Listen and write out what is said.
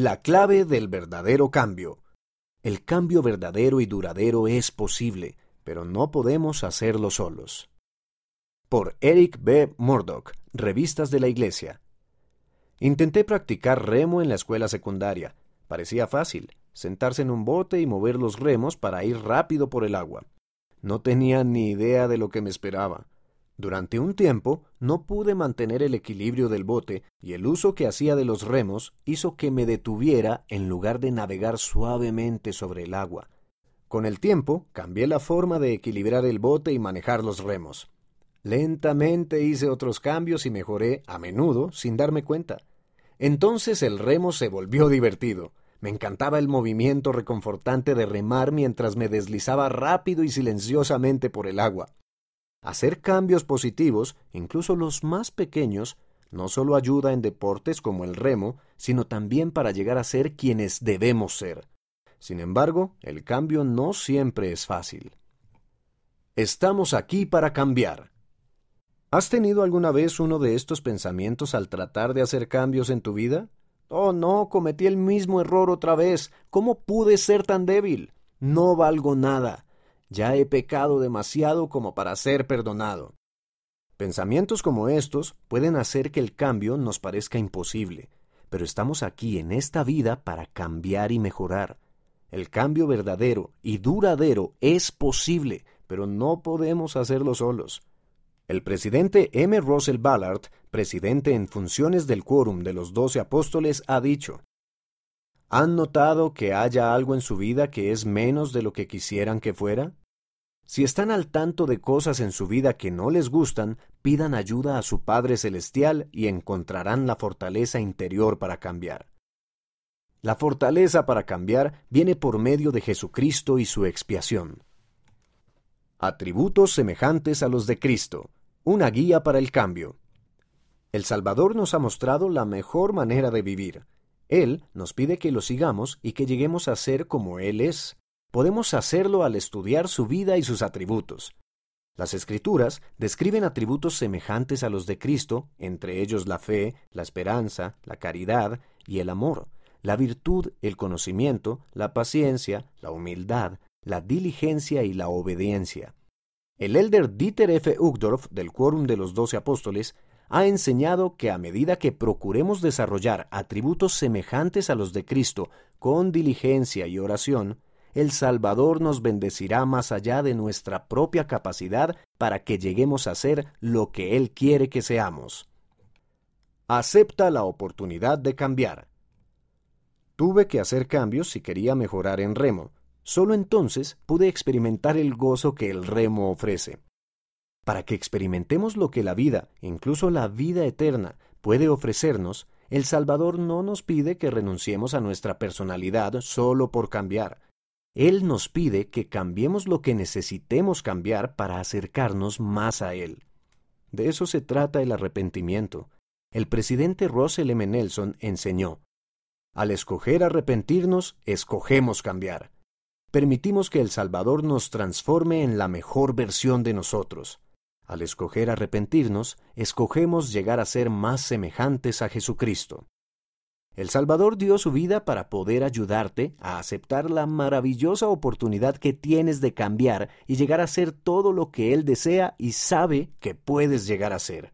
La clave del verdadero cambio. El cambio verdadero y duradero es posible, pero no podemos hacerlo solos. Por Eric B. Murdoch, Revistas de la Iglesia. Intenté practicar remo en la escuela secundaria. Parecía fácil, sentarse en un bote y mover los remos para ir rápido por el agua. No tenía ni idea de lo que me esperaba. Durante un tiempo no pude mantener el equilibrio del bote y el uso que hacía de los remos hizo que me detuviera en lugar de navegar suavemente sobre el agua. Con el tiempo cambié la forma de equilibrar el bote y manejar los remos. Lentamente hice otros cambios y mejoré, a menudo, sin darme cuenta. Entonces el remo se volvió divertido. Me encantaba el movimiento reconfortante de remar mientras me deslizaba rápido y silenciosamente por el agua. Hacer cambios positivos, incluso los más pequeños, no solo ayuda en deportes como el remo, sino también para llegar a ser quienes debemos ser. Sin embargo, el cambio no siempre es fácil. Estamos aquí para cambiar. ¿Has tenido alguna vez uno de estos pensamientos al tratar de hacer cambios en tu vida? Oh, no, cometí el mismo error otra vez. ¿Cómo pude ser tan débil? No valgo nada. Ya he pecado demasiado como para ser perdonado. Pensamientos como estos pueden hacer que el cambio nos parezca imposible, pero estamos aquí en esta vida para cambiar y mejorar. El cambio verdadero y duradero es posible, pero no podemos hacerlo solos. El presidente M. Russell Ballard, presidente en funciones del Quórum de los Doce Apóstoles, ha dicho, ¿Han notado que haya algo en su vida que es menos de lo que quisieran que fuera? Si están al tanto de cosas en su vida que no les gustan, pidan ayuda a su Padre Celestial y encontrarán la fortaleza interior para cambiar. La fortaleza para cambiar viene por medio de Jesucristo y su expiación. Atributos semejantes a los de Cristo. Una guía para el cambio. El Salvador nos ha mostrado la mejor manera de vivir. Él nos pide que lo sigamos y que lleguemos a ser como Él es. Podemos hacerlo al estudiar su vida y sus atributos. Las escrituras describen atributos semejantes a los de Cristo, entre ellos la fe, la esperanza, la caridad y el amor, la virtud, el conocimiento, la paciencia, la humildad, la diligencia y la obediencia. El elder Dieter F. Uchtdorf, del Quórum de los Doce Apóstoles, ha enseñado que a medida que procuremos desarrollar atributos semejantes a los de Cristo con diligencia y oración, el Salvador nos bendecirá más allá de nuestra propia capacidad para que lleguemos a ser lo que Él quiere que seamos. Acepta la oportunidad de cambiar. Tuve que hacer cambios si quería mejorar en remo. Solo entonces pude experimentar el gozo que el remo ofrece. Para que experimentemos lo que la vida, incluso la vida eterna, puede ofrecernos, el Salvador no nos pide que renunciemos a nuestra personalidad solo por cambiar. Él nos pide que cambiemos lo que necesitemos cambiar para acercarnos más a Él. De eso se trata el arrepentimiento. El presidente Russell M. Nelson enseñó, al escoger arrepentirnos, escogemos cambiar. Permitimos que el Salvador nos transforme en la mejor versión de nosotros. Al escoger arrepentirnos, escogemos llegar a ser más semejantes a Jesucristo. El Salvador dio su vida para poder ayudarte a aceptar la maravillosa oportunidad que tienes de cambiar y llegar a ser todo lo que Él desea y sabe que puedes llegar a ser.